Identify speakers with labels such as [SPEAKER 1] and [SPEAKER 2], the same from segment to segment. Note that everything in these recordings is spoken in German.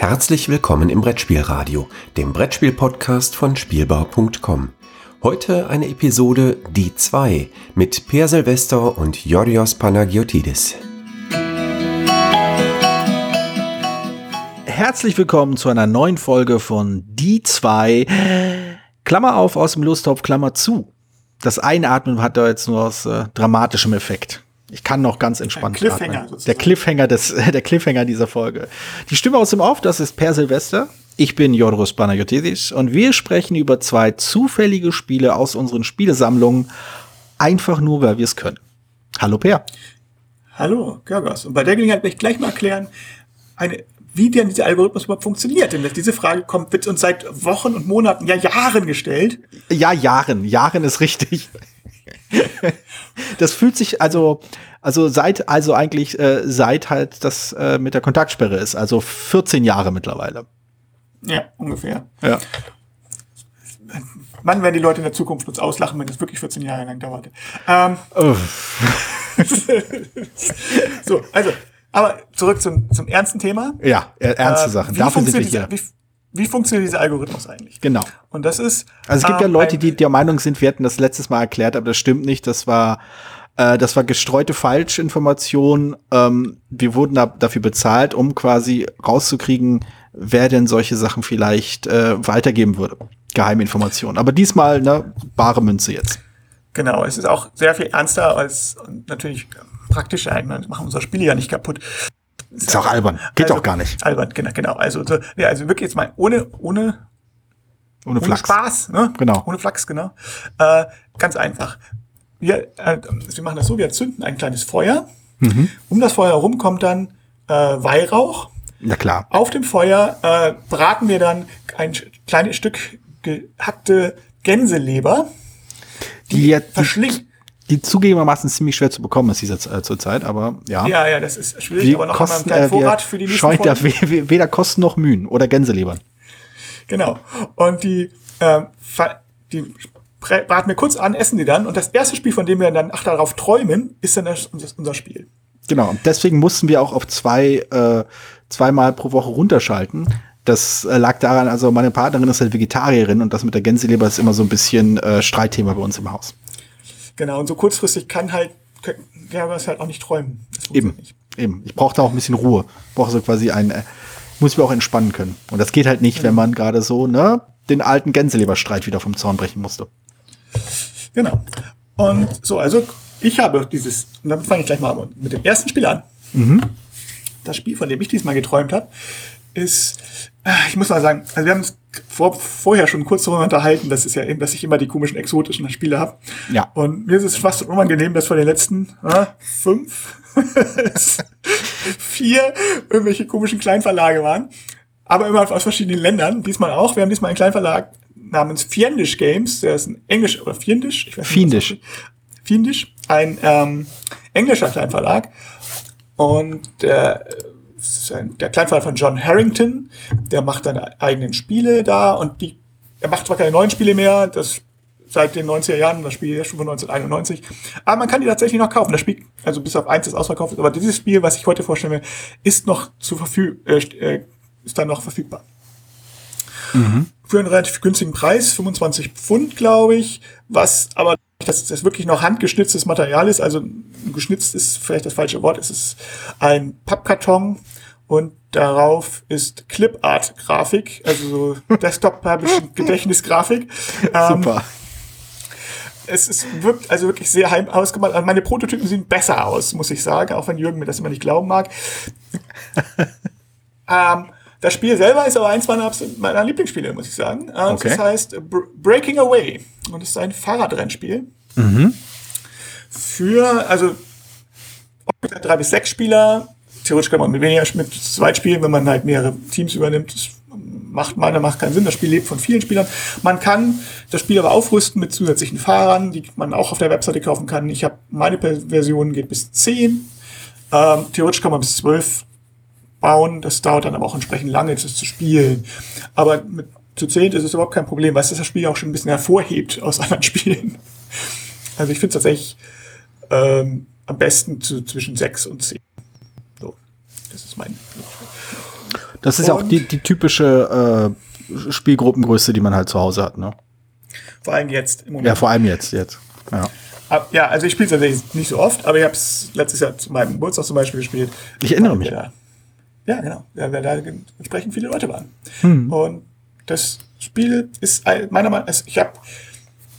[SPEAKER 1] Herzlich willkommen im Brettspielradio, dem Brettspiel-Podcast von Spielbau.com. Heute eine Episode Die 2 mit Per Silvester und Yorios Panagiotidis.
[SPEAKER 2] Herzlich willkommen zu einer neuen Folge von Die 2. Klammer auf aus dem Lusttopf, Klammer zu. Das Einatmen hat da jetzt nur aus äh, dramatischem Effekt. Ich kann noch ganz entspannt
[SPEAKER 3] Ein Cliffhanger
[SPEAKER 2] atmen.
[SPEAKER 3] sozusagen.
[SPEAKER 2] Der Cliffhanger des, der Cliffhanger dieser Folge. Die Stimme aus dem Off, das ist Per Silvester. Ich bin Jodoros Panagiotis und wir sprechen über zwei zufällige Spiele aus unseren Spielesammlungen. Einfach nur, weil wir es können. Hallo Per.
[SPEAKER 3] Hallo, Görgos. Und bei der Gelegenheit möchte ich gleich mal erklären, eine, wie denn dieser Algorithmus überhaupt funktioniert. Denn diese Frage kommt, wird uns seit Wochen und Monaten, ja Jahren gestellt.
[SPEAKER 2] Ja, Jahren. Jahren ist richtig. das fühlt sich also, also seit, also eigentlich äh, seit halt das äh, mit der Kontaktsperre ist, also 14 Jahre mittlerweile.
[SPEAKER 3] Ja, ungefähr.
[SPEAKER 2] Ja.
[SPEAKER 3] Wann werden die Leute in der Zukunft uns auslachen, wenn das wirklich 14 Jahre lang dauerte? Ähm, so, also, aber zurück zum, zum ernsten Thema.
[SPEAKER 2] Ja, er- ernste
[SPEAKER 3] Äh,
[SPEAKER 2] Sachen.
[SPEAKER 3] wie
[SPEAKER 2] Dafür sind wir hier.
[SPEAKER 3] Wie, wie funktioniert dieser Algorithmus eigentlich?
[SPEAKER 2] Genau.
[SPEAKER 3] Und das ist.
[SPEAKER 2] Also es gibt ja
[SPEAKER 3] ähm,
[SPEAKER 2] Leute,
[SPEAKER 3] ein-
[SPEAKER 2] die der Meinung sind, wir hätten das letztes Mal erklärt, aber das stimmt nicht. Das war, äh, das war gestreute Falschinformation. Ähm, wir wurden da, dafür bezahlt, um quasi rauszukriegen, wer denn solche Sachen vielleicht äh, weitergeben würde. Geheiminformationen. Aber diesmal, ne, bare Münze jetzt.
[SPEAKER 3] Genau, es ist auch sehr viel ernster als natürlich praktischer. Ich meine, wir machen unser Spiel ja nicht kaputt.
[SPEAKER 2] Ist auch albern. Geht
[SPEAKER 3] Also,
[SPEAKER 2] doch gar nicht.
[SPEAKER 3] Albern, genau, genau. Also, so, ja, also wirklich jetzt mal ohne, ohne,
[SPEAKER 2] Ohne
[SPEAKER 3] ohne
[SPEAKER 2] Flachs.
[SPEAKER 3] Spaß, ne?
[SPEAKER 2] Genau.
[SPEAKER 3] Ohne Flachs, genau. Äh, ganz einfach. Wir, äh, wir machen das so, wir zünden ein kleines Feuer.
[SPEAKER 2] Mhm.
[SPEAKER 3] Um das Feuer herum kommt dann äh, Weihrauch.
[SPEAKER 2] Na klar.
[SPEAKER 3] Auf dem Feuer äh, braten wir dann ein kleines Stück gehackte Gänseleber.
[SPEAKER 2] Die, jetzt, die,
[SPEAKER 3] Verschlingt.
[SPEAKER 2] Die zugegebenermaßen ziemlich schwer zu bekommen ist dieser äh, zurzeit, aber ja.
[SPEAKER 3] Ja, ja, das ist schwierig,
[SPEAKER 2] Wir
[SPEAKER 3] aber noch
[SPEAKER 2] kosten,
[SPEAKER 3] einmal einen kleinen
[SPEAKER 2] äh,
[SPEAKER 3] Vorrat für die nächsten
[SPEAKER 2] scheut we- weder Kosten noch Mühen oder Gänselebern.
[SPEAKER 3] Genau. Und die, ver- die braten wir kurz an, essen die dann. Und das erste Spiel, von dem wir dann ach, darauf träumen, ist dann das, unser, unser Spiel.
[SPEAKER 2] Genau. Und deswegen mussten wir auch auf zwei, äh, zweimal pro Woche runterschalten. Das äh, lag daran, also meine Partnerin ist halt Vegetarierin und das mit der Gänseleber ist immer so ein bisschen äh, Streitthema bei uns im Haus.
[SPEAKER 3] Genau. Und so kurzfristig kann halt, ja, wir es halt auch nicht träumen.
[SPEAKER 2] Eben.
[SPEAKER 3] Nicht.
[SPEAKER 2] Eben. Ich brauche da auch ein bisschen Ruhe. Ich brauche so quasi ein, äh, muss mich auch entspannen können. Und das geht halt nicht, wenn man gerade so, ne, den alten Gänseleberstreit wieder vom Zaun brechen musste.
[SPEAKER 3] Genau. Und so, also ich habe dieses, und dann fange ich gleich mal mit dem ersten Spiel an. Das Spiel, von dem ich diesmal geträumt habe, ist, äh, ich muss mal sagen, also wir haben uns vor, vorher schon kurz darüber unterhalten, das ist ja eben, dass ich immer die komischen exotischen Spiele habe.
[SPEAKER 2] Ja.
[SPEAKER 3] Und mir ist es fast unangenehm, dass von den letzten äh, fünf, vier irgendwelche komischen Kleinverlage waren. Aber immer aus verschiedenen Ländern. Diesmal auch. Wir haben diesmal einen Kleinverlag namens Fiendish Games. Der ist ein Englisch oder Fiendish? Ich weiß nicht, das- Fiendish. Ein ähm, englischer Kleinverlag. Und ist ein, der Kleinverlag von John Harrington. Der macht seine eigenen Spiele da. Und die, er macht zwar keine neuen Spiele mehr. Das seit den 90er Jahren, das Spiel ist schon von 1991. Aber man kann die tatsächlich noch kaufen. Das Spiel, also bis auf eins ist ausverkauft, aber dieses Spiel, was ich heute vorstellen will, ist noch zu verfüg äh, äh, ist dann noch verfügbar. Für einen relativ günstigen Preis, 25 Pfund, glaube ich, was aber dass das wirklich noch handgeschnitztes Material ist, also geschnitzt ist vielleicht das falsche Wort, es ist ein Pappkarton und darauf ist Clipart-Grafik, also so Desktop-Gedächtnisgrafik. Ähm,
[SPEAKER 2] Super.
[SPEAKER 3] es ist, wirkt also wirklich sehr heim ausgemacht. Also meine Prototypen sehen besser aus, muss ich sagen, auch wenn Jürgen mir das immer nicht glauben mag. ähm, das Spiel selber ist aber eins meiner, meiner Lieblingsspiele, muss ich sagen. Äh,
[SPEAKER 2] Okay.
[SPEAKER 3] Das heißt Br- Breaking Away. Und es ist ein Fahrradrennspiel. Für, also drei bis sechs Spieler. Theoretisch kann man mit weniger mit zweit spielen, wenn man halt mehrere Teams übernimmt. Das macht meiner macht keinen Sinn. Das Spiel lebt von vielen Spielern. Man kann das Spiel aber aufrüsten mit zusätzlichen Fahrern, die man auch auf der Webseite kaufen kann. Ich habe meine Version geht bis 10. Ähm, theoretisch kann man bis 12 bauen. Das dauert dann aber auch entsprechend lange, das zu spielen. Aber mit zu 10 ist es überhaupt kein Problem, weil es das Spiel auch schon ein bisschen hervorhebt aus anderen Spielen. Also ich finde es tatsächlich ähm, am besten zu, zwischen 6 und 10. Das ist mein.
[SPEAKER 2] Das ist ja auch die, die typische äh, Spielgruppengröße, die man halt zu Hause hat, ne?
[SPEAKER 3] Vor allem jetzt
[SPEAKER 2] im Moment. Ja, vor allem jetzt, jetzt. Ja.
[SPEAKER 3] Ja, also ich spiele es tatsächlich nicht so oft, aber ich habe es letztes Jahr zu meinem Geburtstag zum Beispiel gespielt.
[SPEAKER 2] Ich erinnere mich.
[SPEAKER 3] Da, ja, genau. Ja, weil da entsprechend viele Leute waren. Hm. Und das Spiel ist meiner Meinung nach, ich habe,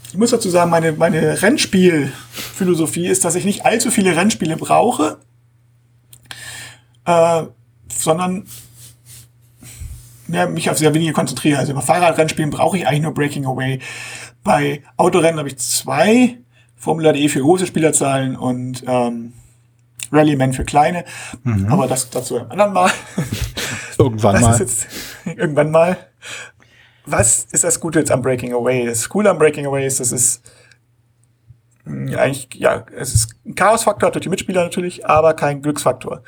[SPEAKER 3] ich muss dazu sagen, meine, meine Rennspielphilosophie ist, dass ich nicht allzu viele Rennspiele brauche, äh, sondern ja, mich auf sehr wenige konzentriere. Also bei Fahrradrennspielen brauche ich eigentlich nur Breaking Away. Bei Autorennen habe ich zwei, Formula E für große Spielerzahlen und ähm, Rallyman für kleine. Mhm. Aber das dazu ein anderen Mal.
[SPEAKER 2] Irgendwann mal.
[SPEAKER 3] Jetzt, irgendwann mal. Was ist das Gute jetzt am Breaking Away? Das Coole am Breaking Away ist, das ist hm, eigentlich, ja, es ist ein Chaosfaktor durch die Mitspieler natürlich, aber kein Glücksfaktor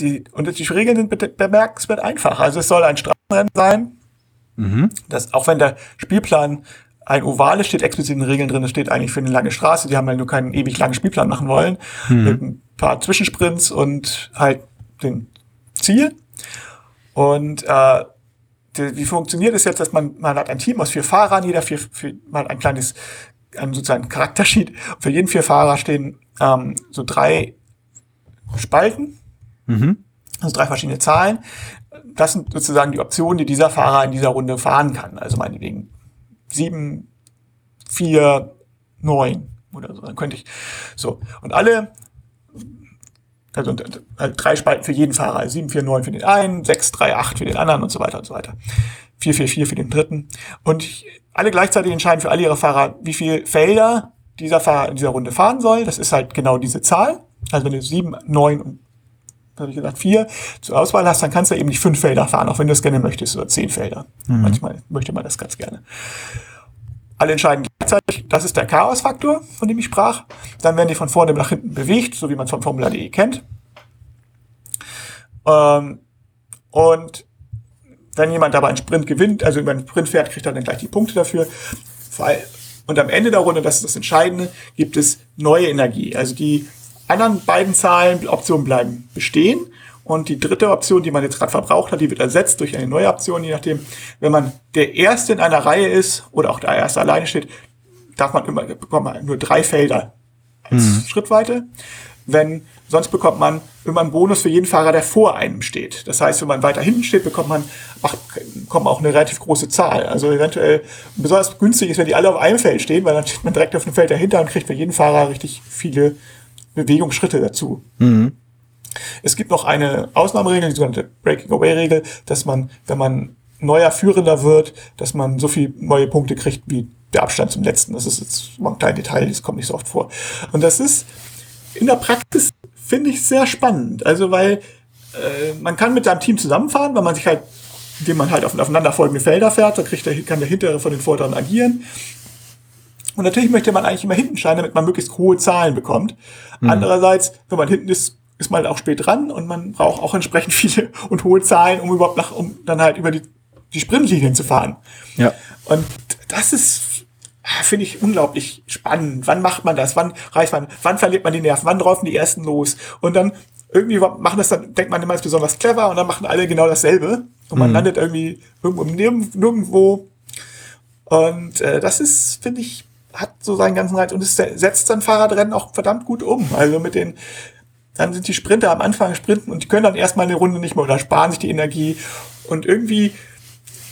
[SPEAKER 3] die, und die Regeln sind bemerkenswert einfach. Also es soll ein Straßenrennen sein. Mhm. Das, auch wenn der Spielplan ein Ovale steht, explizit in den Regeln drin, das steht eigentlich für eine lange Straße. Die haben halt nur keinen ewig langen Spielplan machen wollen. Mhm. Mit ein paar Zwischensprints und halt den Ziel. Und äh, die, wie funktioniert es jetzt, dass man, man hat ein Team aus vier Fahrern, jeder vier, vier mal ein kleines, ein sozusagen Charaktersheet. Für jeden vier Fahrer stehen ähm, so drei Spalten Mhm. Also drei verschiedene Zahlen. Das sind sozusagen die Optionen, die dieser Fahrer in dieser Runde fahren kann. Also meinetwegen sieben, vier, neun oder so. Dann könnte ich so. Und alle, also halt drei Spalten für jeden Fahrer. Also sieben, vier, neun für den einen, sechs, drei, acht für den anderen und so weiter und so weiter. Vier, vier, vier für den dritten. Und alle gleichzeitig entscheiden für alle ihre Fahrer, wie viele Felder dieser Fahrer in dieser Runde fahren soll. Das ist halt genau diese Zahl. Also wenn du sieben, neun und habe ich gesagt, vier zur Auswahl hast, dann kannst du eben nicht fünf Felder fahren, auch wenn du es gerne möchtest, oder zehn Felder. Mhm. Manchmal möchte man das ganz gerne. Alle entscheiden gleichzeitig, das ist der Chaos-Faktor, von dem ich sprach. Dann werden die von vorne nach hinten bewegt, so wie man es von Formula.de kennt. Ähm, und wenn jemand dabei einen Sprint gewinnt, also über einen Sprint fährt, kriegt er dann gleich die Punkte dafür. Und am Ende der Runde, das ist das Entscheidende, gibt es neue Energie. Also die anderen beiden Zahlen, Optionen bleiben bestehen. Und die dritte Option, die man jetzt gerade verbraucht hat, die wird ersetzt durch eine neue Option, je nachdem, wenn man der Erste in einer Reihe ist oder auch der Erste alleine steht, darf man immer, bekommt man nur drei Felder als mhm. Schrittweite. Wenn, sonst bekommt man immer einen Bonus für jeden Fahrer, der vor einem steht. Das heißt, wenn man weiter hinten steht, bekommt man, ach, bekommt man auch eine relativ große Zahl. Also eventuell besonders günstig ist, wenn die alle auf einem Feld stehen, weil dann steht man direkt auf dem Feld dahinter und kriegt für jeden Fahrer richtig viele Bewegungsschritte dazu. Mhm. Es gibt noch eine Ausnahmeregel, die sogenannte Breaking-Away-Regel, dass man, wenn man neuer Führender wird, dass man so viele neue Punkte kriegt wie der Abstand zum letzten. Das ist jetzt mal ein kleines Detail, das kommt nicht so oft vor. Und das ist in der Praxis, finde ich, sehr spannend. Also, weil äh, man kann mit seinem Team zusammenfahren, weil man sich halt, indem man halt auf, aufeinanderfolgende Felder fährt, da kriegt der, kann der hintere von den vorderen agieren. Und natürlich möchte man eigentlich immer hinten scheinen, damit man möglichst hohe Zahlen bekommt. Mhm. Andererseits, wenn man hinten ist, ist man auch spät dran und man braucht auch entsprechend viele und hohe Zahlen, um überhaupt nach, um dann halt über die, die Sprintlinien zu fahren.
[SPEAKER 2] Ja.
[SPEAKER 3] Und das ist, finde ich unglaublich spannend. Wann macht man das? Wann reicht man? Wann verliert man die Nerven? Wann laufen die ersten los? Und dann irgendwie machen das dann, denkt man immer, ist besonders clever und dann machen alle genau dasselbe. Und man mhm. landet irgendwie irgendwo nirgendwo. Und äh, das ist, finde ich, hat so seinen ganzen Reiz und es setzt dann Fahrradrennen auch verdammt gut um. Also mit den, dann sind die Sprinter am Anfang sprinten und die können dann erstmal eine Runde nicht mehr oder sparen sich die Energie und irgendwie,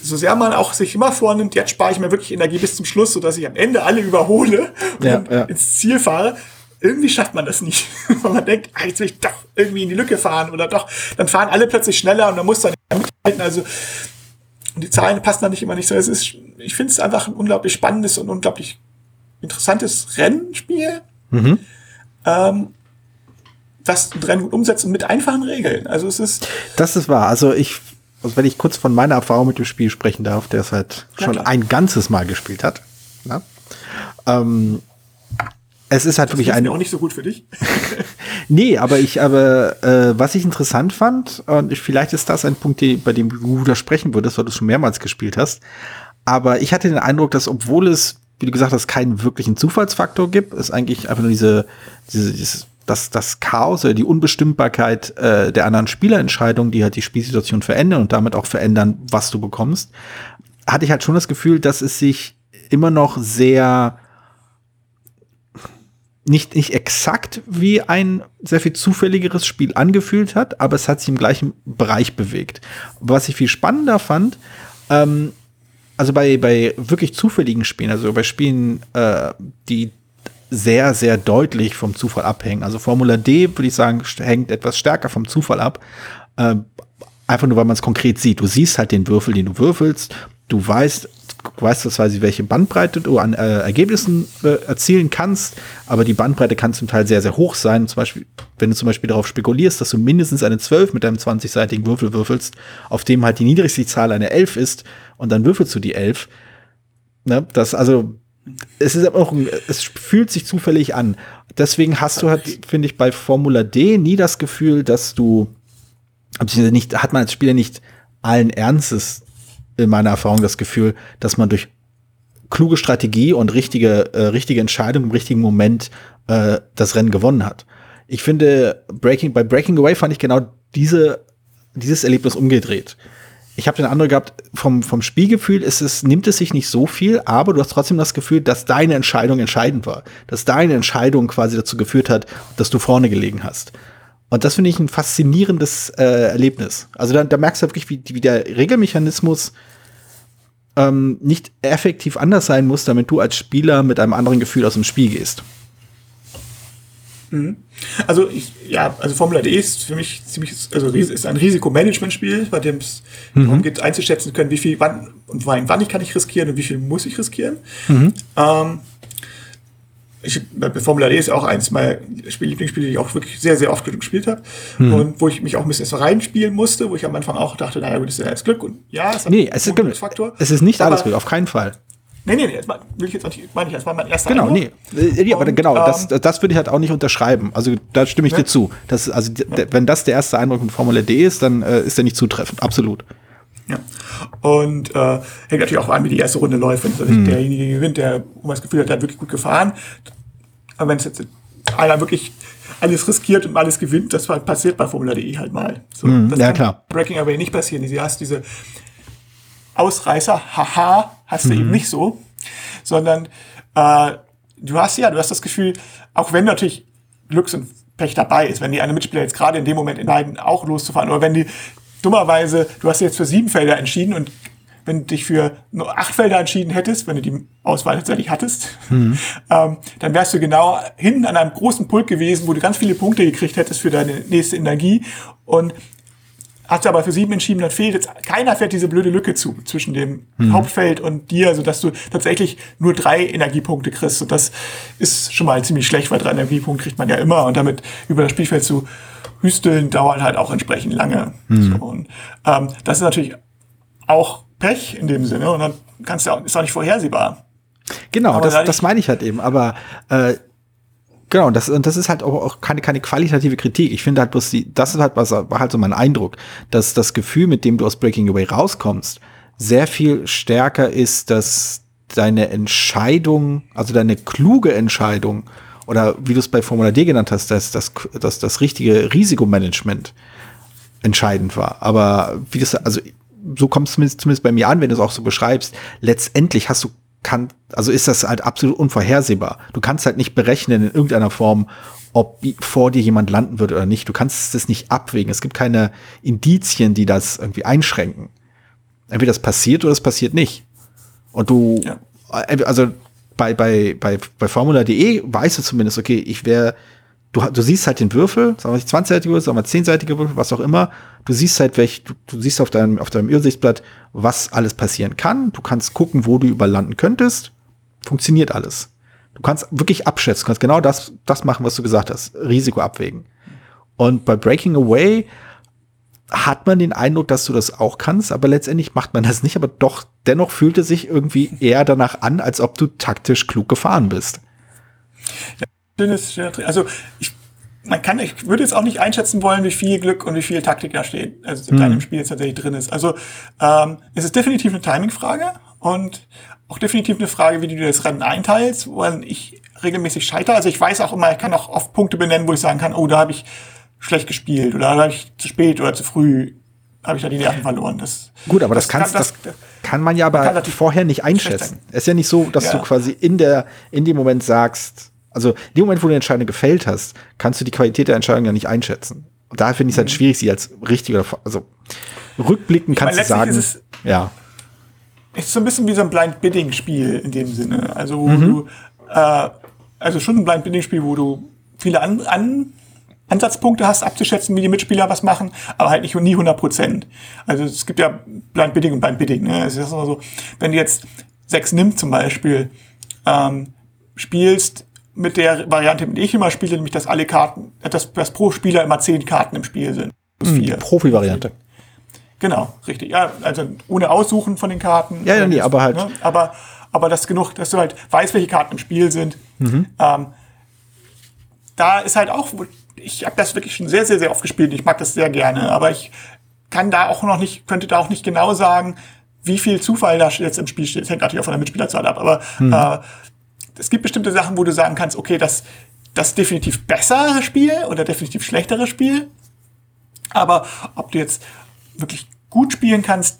[SPEAKER 3] so sehr man auch sich immer vornimmt, jetzt spare ich mir wirklich Energie bis zum Schluss, sodass ich am Ende alle überhole
[SPEAKER 2] ja,
[SPEAKER 3] und
[SPEAKER 2] ja.
[SPEAKER 3] ins Ziel fahre. Irgendwie schafft man das nicht. Weil man denkt, ah, jetzt will ich doch irgendwie in die Lücke fahren oder doch, dann fahren alle plötzlich schneller und dann muss dann mithalten. Also, und die Zahlen passen dann nicht immer nicht so. Es ist, ich finde es einfach ein unglaublich spannendes und unglaublich interessantes Rennspiel, mhm. ähm, das Rennen gut umsetzt und mit einfachen Regeln. Also es ist.
[SPEAKER 2] Das ist wahr. Also ich, also wenn ich kurz von meiner Erfahrung mit dem Spiel sprechen darf, der es halt schon klar. ein ganzes Mal gespielt hat. Na? Ähm, es ist halt das wirklich ein.
[SPEAKER 3] auch nicht so gut für dich.
[SPEAKER 2] nee, aber ich, aber äh, was ich interessant fand, und ich, vielleicht ist das ein Punkt, die, bei dem du widersprechen würdest, weil du es schon mehrmals gespielt hast. Aber ich hatte den Eindruck, dass obwohl es wie du gesagt hast, keinen wirklichen Zufallsfaktor gibt, ist eigentlich einfach nur diese, diese, dieses das, das Chaos oder die Unbestimmbarkeit äh, der anderen Spielerentscheidungen, die halt die Spielsituation verändern und damit auch verändern, was du bekommst, hatte ich halt schon das Gefühl, dass es sich immer noch sehr nicht, nicht exakt wie ein sehr viel zufälligeres Spiel angefühlt hat, aber es hat sich im gleichen Bereich bewegt. Was ich viel spannender fand, ähm, also bei, bei wirklich zufälligen Spielen, also bei Spielen, äh, die sehr, sehr deutlich vom Zufall abhängen. Also Formula D, würde ich sagen, hängt etwas stärker vom Zufall ab. Äh, einfach nur, weil man es konkret sieht. Du siehst halt den Würfel, den du würfelst. Du weißt, weißt zwar, welche Bandbreite du an äh, Ergebnissen äh, erzielen kannst, aber die Bandbreite kann zum Teil sehr, sehr hoch sein. Zum Beispiel, wenn du zum Beispiel darauf spekulierst, dass du mindestens eine 12 mit deinem 20-seitigen Würfel würfelst, auf dem halt die niedrigste Zahl eine 11 ist, und dann würfelst du die 11. Ne? Das, also, es ist auch, es fühlt sich zufällig an. Deswegen hast du halt, finde ich, bei Formula D nie das Gefühl, dass du, nicht, hat man als Spieler nicht allen Ernstes in meiner Erfahrung das Gefühl, dass man durch kluge Strategie und richtige, äh, richtige Entscheidung im richtigen Moment äh, das Rennen gewonnen hat. Ich finde, Breaking, bei Breaking Away fand ich genau diese, dieses Erlebnis umgedreht ich habe den Eindruck gehabt, vom, vom Spielgefühl ist es, nimmt es sich nicht so viel, aber du hast trotzdem das Gefühl, dass deine Entscheidung entscheidend war. Dass deine Entscheidung quasi dazu geführt hat, dass du vorne gelegen hast. Und das finde ich ein faszinierendes äh, Erlebnis. Also da, da merkst du wirklich, wie, wie der Regelmechanismus ähm, nicht effektiv anders sein muss, damit du als Spieler mit einem anderen Gefühl aus dem Spiel gehst.
[SPEAKER 3] Mhm. Also ich, ja, also Formula D ist für mich ziemlich, also ist ein Risikomanagement-Spiel, bei dem es mhm. darum geht, einzuschätzen können, wie viel, wann und wann, wann ich kann ich riskieren und wie viel muss ich riskieren. Mhm. Ähm, ich, bei Formula D ist auch eins meiner Lieblingsspiele, die ich auch wirklich sehr, sehr oft gespielt habe. Mhm. Und wo ich mich auch ein bisschen so reinspielen musste, wo ich am Anfang auch dachte, naja, gut, das ist ja alles Glück. Und ja,
[SPEAKER 2] es, nee, es ist, Faktor. es ist nicht alles Glück, auf keinen Fall.
[SPEAKER 3] Nee, nee, nee, das will ich jetzt nicht, meine ich, das war mein erster
[SPEAKER 2] Genau, Eindruck. nee. Ja, aber genau, das, ähm, das würde ich halt auch nicht unterschreiben. Also da stimme ich ne? dir zu. Das, also, ja. wenn das der erste Eindruck von Formel D ist, dann äh, ist der nicht zutreffend. Absolut.
[SPEAKER 3] Ja. Und äh, hängt natürlich auch an, wie die erste Runde läuft. Wenn hm. derjenige gewinnt, der man das Gefühl hat, der hat wirklich gut gefahren. Aber wenn es jetzt einer wirklich alles riskiert und alles gewinnt, das passiert bei Formula D halt mal.
[SPEAKER 2] So, hm, das ja, klar.
[SPEAKER 3] Breaking Away nicht passieren. Du hast diese Ausreißer, haha, hast du mhm. eben nicht so, sondern äh, du hast ja, du hast das Gefühl, auch wenn natürlich Glücks und Pech dabei ist, wenn die eine Mitspieler jetzt gerade in dem Moment entscheiden, auch loszufahren, oder wenn die dummerweise, du hast jetzt für sieben Felder entschieden und wenn du dich für nur acht Felder entschieden hättest, wenn du die Auswahl tatsächlich hattest, mhm. ähm, dann wärst du genau hinten an einem großen Pult gewesen, wo du ganz viele Punkte gekriegt hättest für deine nächste Energie. Und hat aber für sieben entschieden, dann fehlt jetzt, keiner fährt diese blöde Lücke zu zwischen dem mhm. Hauptfeld und dir, so dass du tatsächlich nur drei Energiepunkte kriegst. Und das ist schon mal ziemlich schlecht, weil drei Energiepunkte kriegt man ja immer und damit über das Spielfeld zu hüsteln dauert halt auch entsprechend lange. Mhm. So, und ähm, das ist natürlich auch Pech in dem Sinne und dann kannst du auch, ist auch nicht vorhersehbar.
[SPEAKER 2] Genau, das, das meine ich halt eben. Aber äh, Genau, das, und das ist halt auch, auch keine, keine qualitative Kritik. Ich finde halt bloß die, das ist halt was, war halt so mein Eindruck, dass das Gefühl, mit dem du aus Breaking Away rauskommst, sehr viel stärker ist, dass deine Entscheidung, also deine kluge Entscheidung, oder wie du es bei Formula D genannt hast, dass das, dass das richtige Risikomanagement entscheidend war. Aber wie das, also so kommt es zumindest, zumindest bei mir an, wenn du es auch so beschreibst, letztendlich hast du kann, also ist das halt absolut unvorhersehbar. Du kannst halt nicht berechnen in irgendeiner Form, ob vor dir jemand landen wird oder nicht. Du kannst es nicht abwägen. Es gibt keine Indizien, die das irgendwie einschränken. Entweder das passiert oder es passiert nicht. Und du, ja. Also bei, bei, bei, bei Formula.de weißt du zumindest, okay, ich wäre du, du siehst halt den Würfel, sagen wir 20-seitige Würfel, sagen wir 10-seitige Würfel, was auch immer. Du siehst halt, welch, du, du siehst auf deinem, auf deinem Übersichtsblatt, was alles passieren kann. Du kannst gucken, wo du überlanden könntest. Funktioniert alles. Du kannst wirklich abschätzen, du kannst genau das, das machen, was du gesagt hast. Risiko abwägen. Und bei Breaking Away hat man den Eindruck, dass du das auch kannst, aber letztendlich macht man das nicht, aber doch, dennoch fühlt es sich irgendwie eher danach an, als ob du taktisch klug gefahren bist.
[SPEAKER 3] Ja, schönes, also ich, man kann, ich würde jetzt auch nicht einschätzen wollen, wie viel Glück und wie viel Taktik da steht, also in deinem mhm. Spiel jetzt tatsächlich drin ist. Also ähm, es ist definitiv eine Timing-Frage und auch definitiv eine Frage, wie du das Rennen einteilst, weil ich regelmäßig scheitere. Also ich weiß auch immer, ich kann auch oft Punkte benennen, wo ich sagen kann, oh, da habe ich schlecht gespielt oder da habe ich zu spät oder zu früh habe ich da die Nerven verloren. Das,
[SPEAKER 2] Gut, aber das, das, kannst, kann, das, das, kann man ja aber kann vorher nicht einschätzen. Es ist ja nicht so, dass ja. du quasi in der in dem Moment sagst, also in dem Moment, wo du eine Entscheidung gefällt hast, kannst du die Qualität der Entscheidung ja nicht einschätzen. Und daher finde ich es halt mhm. schwierig, sie als richtig oder also rückblickend kannst meine, du sagen,
[SPEAKER 3] ist es, ja. Ist so ein bisschen wie so ein Blind Bidding Spiel in dem Sinne. Also wo mhm. du äh, also schon ein Blind Bidding Spiel, wo du viele an, an Ansatzpunkte hast, abzuschätzen, wie die Mitspieler was machen, aber halt nicht nie 100 Prozent. Also es gibt ja Blind Bidding und Blind Bidding. Ne? Es ist immer so, wenn du jetzt sechs nimmst zum Beispiel, ähm, spielst mit der Variante, mit der ich immer spiele, nämlich dass alle Karten, dass, dass pro Spieler immer zehn Karten im Spiel sind.
[SPEAKER 2] Mhm, Profi-Variante.
[SPEAKER 3] Genau, richtig. Ja, also ohne Aussuchen von den Karten.
[SPEAKER 2] Ja, ja, nee, aber halt.
[SPEAKER 3] Ne? Aber, aber das genug, dass du halt weißt, welche Karten im Spiel sind. Mhm. Ähm, da ist halt auch, ich habe das wirklich schon sehr, sehr, sehr oft gespielt. Ich mag das sehr gerne, aber ich kann da auch noch nicht, könnte da auch nicht genau sagen, wie viel Zufall da jetzt im Spiel steht. Das hängt natürlich auch von der Mitspielerzahl ab, aber hm. äh, es gibt bestimmte Sachen, wo du sagen kannst, okay, das, das definitiv bessere Spiel oder definitiv schlechtere Spiel. Aber ob du jetzt wirklich gut spielen kannst,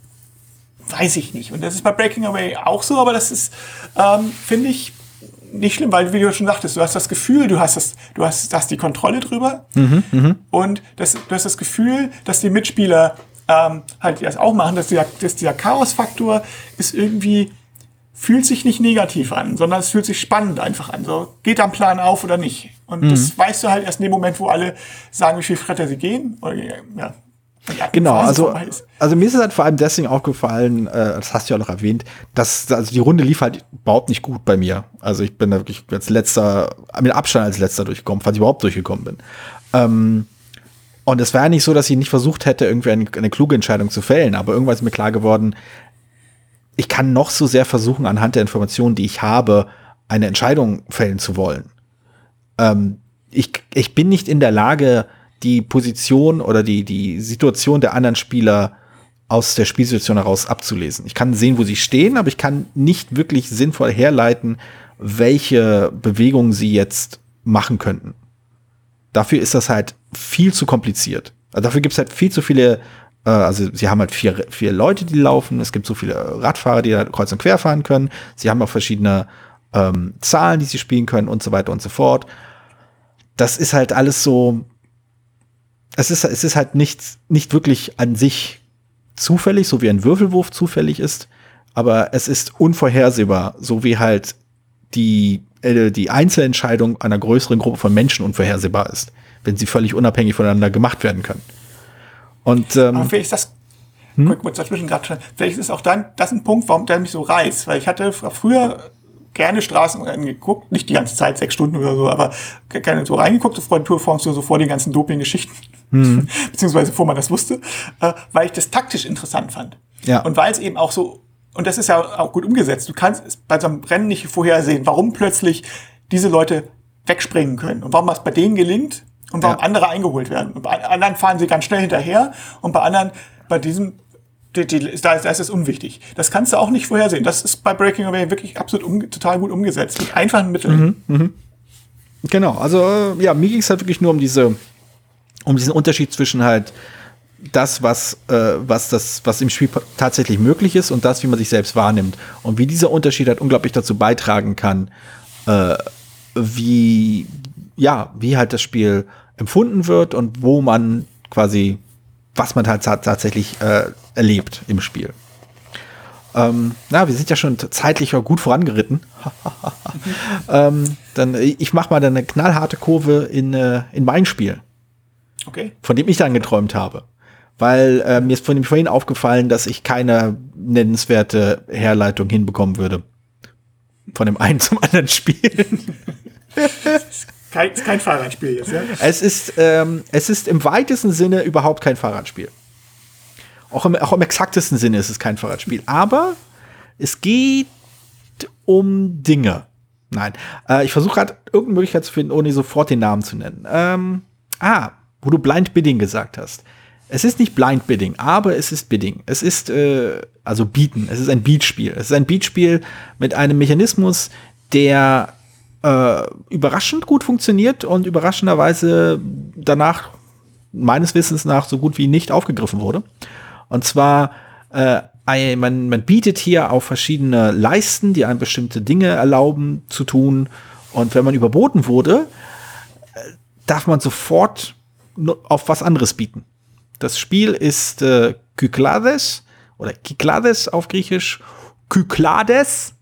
[SPEAKER 3] weiß ich nicht. Und das ist bei Breaking Away auch so, aber das ist, ähm, finde ich, nicht schlimm, weil, wie du schon sagtest, du hast das Gefühl, du hast, das, du hast, hast die Kontrolle drüber mhm, mh. und das, du hast das Gefühl, dass die Mitspieler ähm, halt das auch machen, dass dieser, dass dieser Chaos-Faktor ist irgendwie, fühlt sich nicht negativ an, sondern es fühlt sich spannend einfach an. So, geht am Plan auf oder nicht? Und mhm. das weißt du halt erst in dem Moment, wo alle sagen, wie viel Fretter sie gehen. Oder, ja,
[SPEAKER 2] Genau, also, also mir ist es halt vor allem deswegen aufgefallen, äh, das hast du ja auch noch erwähnt, dass also die Runde lief halt überhaupt nicht gut bei mir. Also ich bin da wirklich als letzter, mit Abstand als letzter durchgekommen, falls ich überhaupt durchgekommen bin. Ähm, und es war ja nicht so, dass ich nicht versucht hätte, irgendwie eine, eine kluge Entscheidung zu fällen, aber irgendwann ist mir klar geworden, ich kann noch so sehr versuchen, anhand der Informationen, die ich habe, eine Entscheidung fällen zu wollen. Ähm, ich, ich bin nicht in der Lage, die Position oder die, die Situation der anderen Spieler aus der Spielsituation heraus abzulesen. Ich kann sehen, wo sie stehen, aber ich kann nicht wirklich sinnvoll herleiten, welche Bewegungen sie jetzt machen könnten. Dafür ist das halt viel zu kompliziert. Also dafür gibt es halt viel zu viele, äh, also sie haben halt vier, vier Leute, die laufen, es gibt so viele Radfahrer, die halt kreuz und quer fahren können, sie haben auch verschiedene ähm, Zahlen, die sie spielen können und so weiter und so fort. Das ist halt alles so, es ist, es ist halt nicht, nicht wirklich an sich zufällig, so wie ein Würfelwurf zufällig ist, aber es ist unvorhersehbar, so wie halt die, äh, die Einzelentscheidung einer größeren Gruppe von Menschen unvorhersehbar ist, wenn sie völlig unabhängig voneinander gemacht werden können. Und ähm,
[SPEAKER 3] aber vielleicht ist das hm? Mal, dazwischen gerade Vielleicht ist auch dann das ein Punkt, warum der mich so reißt, weil ich hatte früher gerne Straßenrennen geguckt, nicht die ganze Zeit, sechs Stunden oder so, aber gerne so reingeguckt, vor den Tourforms so vor den ganzen Doping-Geschichten, mhm. beziehungsweise bevor man das wusste, äh, weil ich das taktisch interessant fand. Ja. Und weil es eben auch so, und das ist ja auch gut umgesetzt, du kannst bei so einem Rennen nicht vorhersehen, warum plötzlich diese Leute wegspringen können und warum das bei denen gelingt und warum ja. andere eingeholt werden. Und bei anderen fahren sie ganz schnell hinterher und bei anderen, bei diesem die, die, da, ist, da ist es unwichtig. Das kannst du auch nicht vorhersehen. Das ist bei Breaking Away wirklich absolut um, total gut umgesetzt. Mit einfachen Mitteln.
[SPEAKER 2] Mhm, mh. Genau, also äh, ja, mir ging es halt wirklich nur um diese, um diesen Unterschied zwischen halt das, was, äh, was, das, was im Spiel tatsächlich möglich ist und das, wie man sich selbst wahrnimmt. Und wie dieser Unterschied halt unglaublich dazu beitragen kann, äh, wie, ja, wie halt das Spiel empfunden wird und wo man quasi was man halt tatsächlich äh, erlebt im Spiel. Ähm, na, wir sind ja schon zeitlich gut vorangeritten. ähm, dann, ich mache mal eine knallharte Kurve in, äh, in mein Spiel. Okay. Von dem ich dann geträumt habe. Weil äh, mir ist von dem vorhin aufgefallen, dass ich keine nennenswerte Herleitung hinbekommen würde. Von dem einen zum anderen Spiel.
[SPEAKER 3] Kein, kein Fahrradspiel jetzt, ja?
[SPEAKER 2] Es ist, ähm, es ist im weitesten Sinne überhaupt kein Fahrradspiel. Auch im, auch im exaktesten Sinne ist es kein Fahrradspiel. Aber es geht um Dinge. Nein, äh, ich versuche gerade irgendeine Möglichkeit zu finden, ohne sofort den Namen zu nennen. Ähm, ah, wo du Blind Bidding gesagt hast. Es ist nicht Blind Bidding, aber es ist Bidding. Es ist äh, also Bieten. Es ist ein Beatspiel. Es ist ein Beatspiel mit einem Mechanismus, der äh, überraschend gut funktioniert und überraschenderweise danach meines Wissens nach so gut wie nicht aufgegriffen wurde. Und zwar äh, man, man bietet hier auf verschiedene Leisten, die einem bestimmte Dinge erlauben zu tun. Und wenn man überboten wurde, äh, darf man sofort auf was anderes bieten. Das Spiel ist äh, Kyklades oder Kyklades auf Griechisch, Kyklades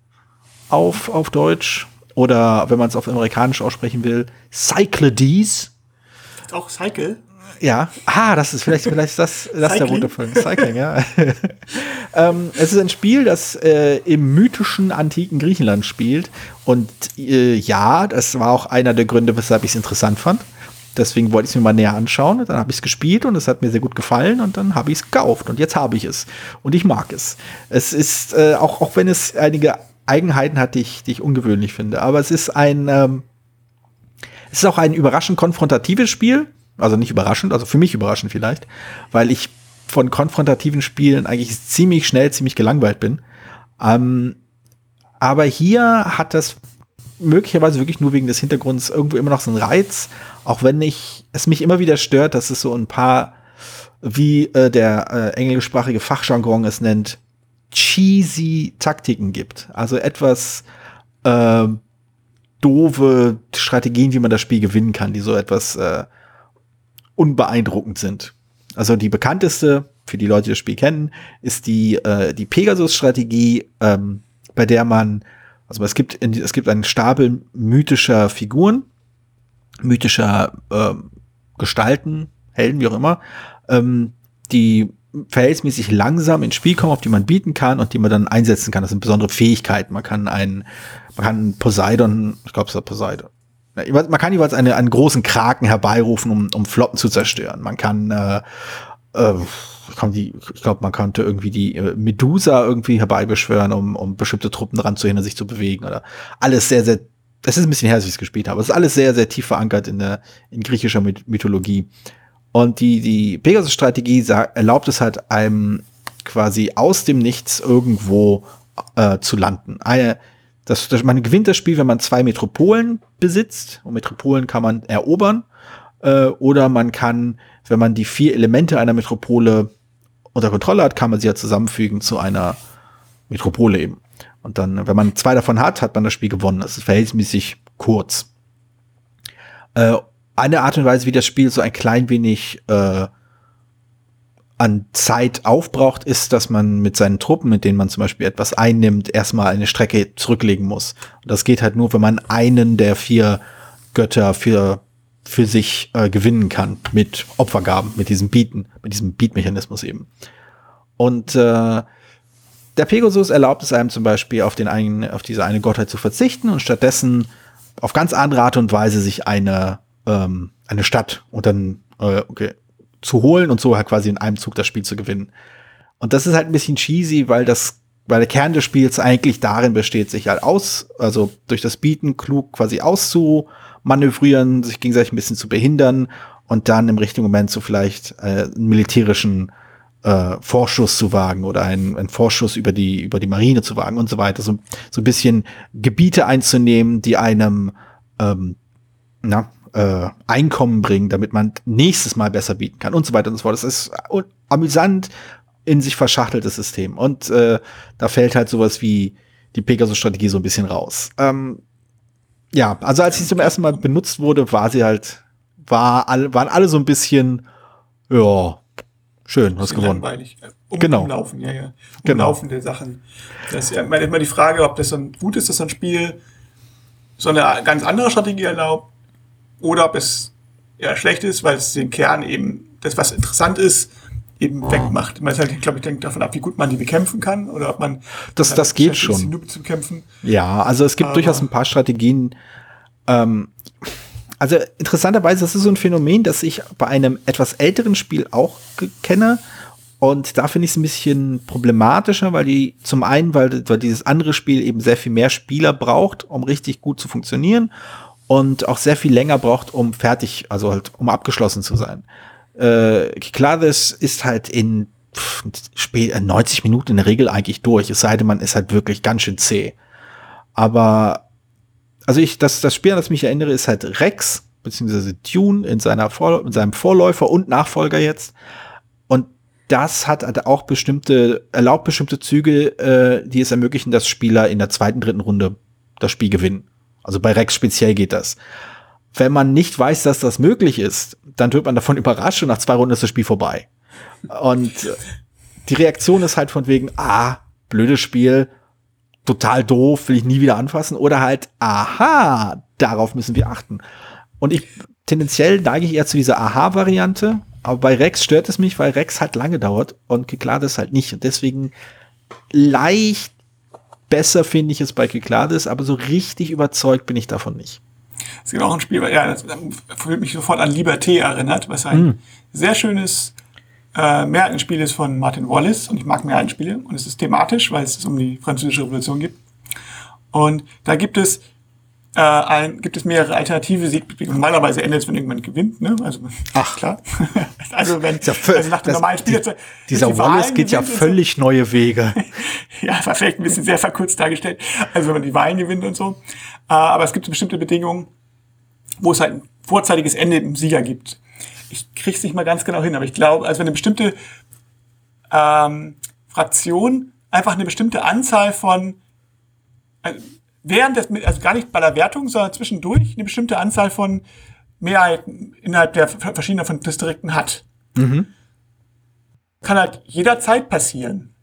[SPEAKER 2] auf, auf Deutsch oder wenn man es auf Amerikanisch aussprechen will, Cyclades.
[SPEAKER 3] Auch Cycle?
[SPEAKER 2] Ja, ah, das ist vielleicht, vielleicht das, das der rote Folge. Cycling, ja. ähm, es ist ein Spiel, das äh, im mythischen antiken Griechenland spielt. Und äh, ja, das war auch einer der Gründe, weshalb ich es interessant fand. Deswegen wollte ich es mir mal näher anschauen. Dann habe ich es gespielt und es hat mir sehr gut gefallen und dann habe ich es gekauft und jetzt habe ich es und ich mag es. Es ist äh, auch auch wenn es einige Eigenheiten hat, die ich, die ich ungewöhnlich finde, aber es ist ein ähm, es ist auch ein überraschend konfrontatives Spiel. Also nicht überraschend, also für mich überraschend vielleicht, weil ich von konfrontativen Spielen eigentlich ziemlich schnell, ziemlich gelangweilt bin. Ähm, aber hier hat das möglicherweise wirklich nur wegen des Hintergrunds irgendwo immer noch so einen Reiz, auch wenn ich es mich immer wieder stört, dass es so ein paar, wie äh, der äh, englischsprachige Fachjargon es nennt, cheesy Taktiken gibt. Also etwas äh, doofe Strategien, wie man das Spiel gewinnen kann, die so etwas äh, unbeeindruckend sind. Also die bekannteste, für die Leute, die das Spiel kennen, ist die, äh, die Pegasus-Strategie, ähm, bei der man, also es gibt, in, es gibt einen Stapel mythischer Figuren, mythischer äh, Gestalten, Helden, wie auch immer, ähm, die verhältnismäßig langsam ins Spiel kommen, auf die man bieten kann und die man dann einsetzen kann. Das sind besondere Fähigkeiten. Man kann einen, man kann Poseidon, ich glaube es ist Poseidon, man kann jeweils eine, einen großen Kraken herbeirufen, um, um Flotten zu zerstören. Man kann, äh, äh, ich glaube, man könnte irgendwie die äh, Medusa irgendwie herbeibeschwören, um, um bestimmte Truppen dran zu hindern, sich zu bewegen. Oder alles sehr, sehr, das ist ein bisschen her, als ich es gespielt habe. Es ist alles sehr, sehr tief verankert in der in griechischer Mythologie. Und die, die Pegasus-Strategie erlaubt es halt einem quasi aus dem Nichts irgendwo äh, zu landen. Eine, das, das, man gewinnt das Spiel, wenn man zwei Metropolen besitzt. Und Metropolen kann man erobern. Äh, oder man kann, wenn man die vier Elemente einer Metropole unter Kontrolle hat, kann man sie ja zusammenfügen zu einer Metropole eben. Und dann, wenn man zwei davon hat, hat man das Spiel gewonnen. Das ist verhältnismäßig kurz. Äh, eine Art und Weise, wie das Spiel so ein klein wenig äh, an Zeit aufbraucht, ist, dass man mit seinen Truppen, mit denen man zum Beispiel etwas einnimmt, erstmal eine Strecke zurücklegen muss. Und das geht halt nur, wenn man einen der vier Götter für, für sich äh, gewinnen kann mit Opfergaben, mit diesem Bieten, mit diesem Beatmechanismus eben. Und äh, der Pegasus erlaubt es einem zum Beispiel auf den einen, auf diese eine Gottheit zu verzichten und stattdessen auf ganz andere Art und Weise sich eine, ähm, eine Stadt und dann äh, okay, zu holen und so halt quasi in einem Zug das Spiel zu gewinnen. Und das ist halt ein bisschen cheesy, weil das, weil der Kern des Spiels eigentlich darin besteht, sich halt aus, also durch das Bieten klug quasi auszumanövrieren, sich gegenseitig ein bisschen zu behindern und dann im richtigen Moment so vielleicht äh, einen militärischen äh, Vorschuss zu wagen oder einen, einen Vorschuss über die, über die Marine zu wagen und so weiter. So, so ein bisschen Gebiete einzunehmen, die einem ähm, na, äh, Einkommen bringen, damit man nächstes Mal besser bieten kann und so weiter und so fort. Das ist amüsant in sich verschachteltes System. Und äh, da fällt halt sowas wie die Pegasus-Strategie so ein bisschen raus. Ähm, ja, also als sie zum ersten Mal benutzt wurde, war sie halt, war all, waren alle so ein bisschen, ja, schön, was gewonnen.
[SPEAKER 3] Langweilig.
[SPEAKER 2] Um, genau.
[SPEAKER 3] Umlaufen, ja, ja.
[SPEAKER 2] Genau.
[SPEAKER 3] Umlaufen der Sachen. Das ist ja immer die Frage, ob das dann gut ist, dass so ein Spiel so eine ganz andere Strategie erlaubt oder ob es ja schlecht ist, weil es den Kern eben, das was interessant ist, eben wegmacht. Man ist halt, glaube ich, denkt davon ab, wie gut man die bekämpfen kann oder ob man
[SPEAKER 2] das, das geht schon.
[SPEAKER 3] Ist, zu bekämpfen.
[SPEAKER 2] Ja, also es gibt Aber durchaus ein paar Strategien. Ähm, also interessanterweise, das ist so ein Phänomen, das ich bei einem etwas älteren Spiel auch kenne. Und da finde ich es ein bisschen problematischer, weil die zum einen, weil, weil dieses andere Spiel eben sehr viel mehr Spieler braucht, um richtig gut zu funktionieren und auch sehr viel länger braucht, um fertig, also halt, um abgeschlossen zu sein. Äh, Kyklades ist halt in pff, 90 äh, Minuten in der Regel eigentlich durch, es sei denn, man ist halt wirklich ganz schön zäh. Aber also ich, das, das Spiel, an das ich mich erinnere, ist halt Rex, beziehungsweise Tune in seiner Vor in seinem Vorläufer und Nachfolger jetzt. Und das hat halt auch bestimmte, erlaubt bestimmte Züge, äh, die es ermöglichen, dass Spieler in der zweiten, dritten Runde das Spiel gewinnen. Also bei Rex speziell geht das. Wenn man nicht weiß, dass das möglich ist, dann wird man davon überrascht und nach zwei Runden ist das Spiel vorbei. Und die Reaktion ist halt von wegen, ah, blödes Spiel, total doof, will ich nie wieder anfassen. Oder halt, aha, darauf müssen wir achten. Und ich tendenziell neige ich eher zu dieser Aha-Variante, aber bei Rex stört es mich, weil Rex halt lange dauert und Kiklades halt nicht. Und deswegen leicht besser finde ich es bei Kiklades, aber so richtig überzeugt bin ich davon nicht.
[SPEAKER 3] Es gibt auch ein Spiel, ja, das fühlt mich sofort an Liberté erinnert, was ein mm. sehr schönes äh, Mehrheitenspiel ist von Martin Wallace und ich mag Mehrheitenspiele und es ist thematisch, weil es um die französische Revolution geht. Und da gibt es äh, ein, gibt es mehrere alternative Sieg. Normalerweise endet es, wenn irgendjemand gewinnt, ne? Also Ach. klar. also wenn
[SPEAKER 2] ja also nach dem normalen Spielzeit. Die, dieser die Wallace geht ja völlig so. neue Wege.
[SPEAKER 3] ja, war vielleicht ein bisschen sehr verkürzt dargestellt. Also wenn man die Wahlen gewinnt und so. Äh, aber es gibt bestimmte Bedingungen, wo es halt ein vorzeitiges Ende im Sieger gibt. Ich krieg's nicht mal ganz genau hin, aber ich glaube, also wenn eine bestimmte ähm, Fraktion einfach eine bestimmte Anzahl von äh, während des, also gar nicht bei der Wertung, sondern zwischendurch eine bestimmte Anzahl von Mehrheiten innerhalb der verschiedenen von Distrikten hat. Mhm. Kann halt jederzeit passieren.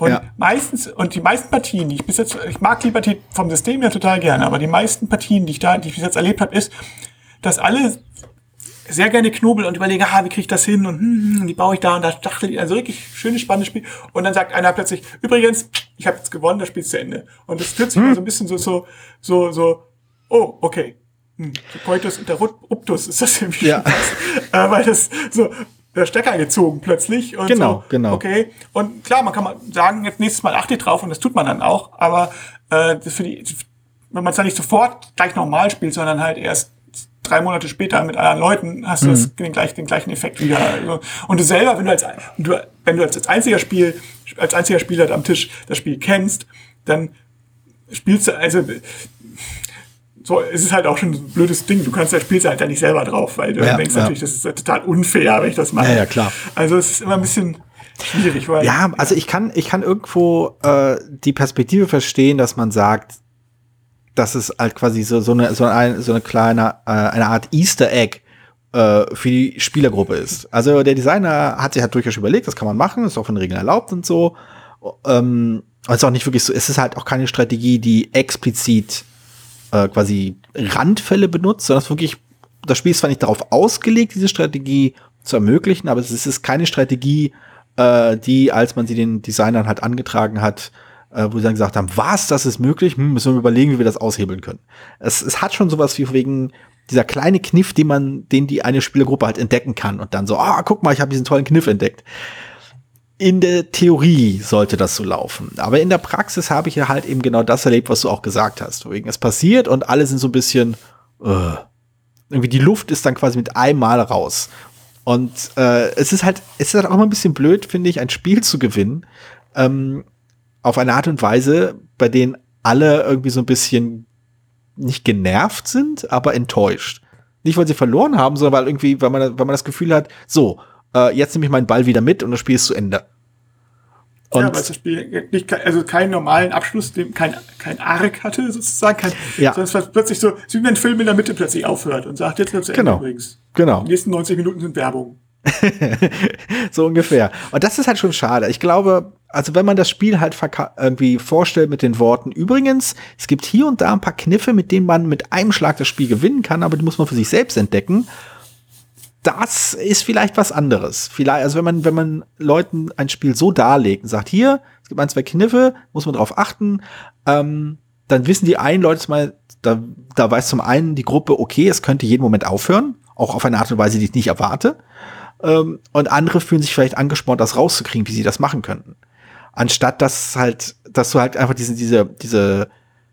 [SPEAKER 3] Und ja. meistens, und die meisten Partien, die ich bis jetzt, ich mag Liberty vom System ja total gerne, aber die meisten Partien, die ich da, die ich bis jetzt erlebt habe, ist, dass alle sehr gerne knobeln und überlegen, ah, wie kriege ich das hin und hm, hm, wie baue ich da und da dachte ich, also wirklich schönes, spannendes Spiel. Und dann sagt einer plötzlich, übrigens, ich habe jetzt gewonnen, das Spiel ist zu Ende. Und das fühlt sich hm. so ein bisschen so, so, so, so, oh, okay. Hm, Coitus interruptus ist das irgendwie ja. äh, weil das so, der Stecker gezogen plötzlich. Und
[SPEAKER 2] genau,
[SPEAKER 3] so,
[SPEAKER 2] genau.
[SPEAKER 3] Okay. Und klar, man kann mal sagen, jetzt nächstes Mal achte drauf und das tut man dann auch, aber äh, das für die, wenn man es dann nicht sofort gleich normal spielt, sondern halt erst drei Monate später mit anderen Leuten hast du mhm. das, den, gleich, den gleichen Effekt wieder. Also, und du selber, wenn du als, du, wenn du als einziger Spiel, als einziger Spieler am Tisch das Spiel kennst, dann spielst du, also, so, es ist halt auch schon ein blödes Ding. Du kannst, da spielst halt da nicht selber drauf, weil du ja, denkst ja. natürlich, das ist total unfair, wenn ich das mache.
[SPEAKER 2] Ja, ja, klar.
[SPEAKER 3] Also, es ist immer ein bisschen, Schwierig,
[SPEAKER 2] weil. Ja, also ich kann, ich kann irgendwo äh, die Perspektive verstehen, dass man sagt, dass es halt quasi so, so, eine, so, eine, so eine kleine, äh, eine Art Easter Egg äh, für die Spielergruppe ist. Also der Designer hat sich halt durchaus überlegt, das kann man machen, ist auch von Regeln erlaubt und so. Ähm, es ist auch nicht wirklich so, es ist halt auch keine Strategie, die explizit äh, quasi Randfälle benutzt, sondern es wirklich, das Spiel ist zwar nicht darauf ausgelegt, diese Strategie zu ermöglichen, aber es ist keine Strategie, äh, die, als man sie den Designern halt angetragen hat, äh, wo sie dann gesagt haben, was, das ist möglich, hm, müssen wir überlegen, wie wir das aushebeln können. Es, es hat schon sowas wie wegen dieser kleine Kniff, den man, den die eine Spielergruppe halt entdecken kann und dann so, ah, guck mal, ich habe diesen tollen Kniff entdeckt. In der Theorie sollte das so laufen. Aber in der Praxis habe ich ja halt eben genau das erlebt, was du auch gesagt hast. Wegen es passiert und alle sind so ein bisschen, uh, irgendwie die Luft ist dann quasi mit einmal raus. Und äh, es ist halt, es ist halt auch immer ein bisschen blöd, finde ich, ein Spiel zu gewinnen, ähm, auf eine Art und Weise, bei denen alle irgendwie so ein bisschen nicht genervt sind, aber enttäuscht. Nicht, weil sie verloren haben, sondern weil irgendwie, weil man, weil man das Gefühl hat, so, äh, jetzt nehme ich meinen Ball wieder mit und das Spiel ist zu Ende.
[SPEAKER 3] Und ja, weil das Spiel nicht, also keinen normalen Abschluss, kein, kein Arc hatte, sozusagen, kein,
[SPEAKER 2] ja.
[SPEAKER 3] sondern es war plötzlich so, wie wenn ein Film in der Mitte plötzlich aufhört und sagt, jetzt wird's
[SPEAKER 2] genau.
[SPEAKER 3] übrigens.
[SPEAKER 2] Genau.
[SPEAKER 3] Die nächsten 90 Minuten sind Werbung.
[SPEAKER 2] so ungefähr. Und das ist halt schon schade. Ich glaube, also wenn man das Spiel halt irgendwie vorstellt mit den Worten, übrigens, es gibt hier und da ein paar Kniffe, mit denen man mit einem Schlag das Spiel gewinnen kann, aber die muss man für sich selbst entdecken. Das ist vielleicht was anderes. Vielleicht, also wenn man, wenn man Leuten ein Spiel so darlegt und sagt, hier, es gibt ein, zwei Kniffe, muss man darauf achten, ähm, dann wissen die einen Leute mal, da, da weiß zum einen die Gruppe, okay, es könnte jeden Moment aufhören, auch auf eine Art und Weise, die ich nicht erwarte. Ähm, und andere fühlen sich vielleicht angespornt, das rauszukriegen, wie sie das machen könnten. Anstatt dass halt, dass du halt einfach diese, diese, diese,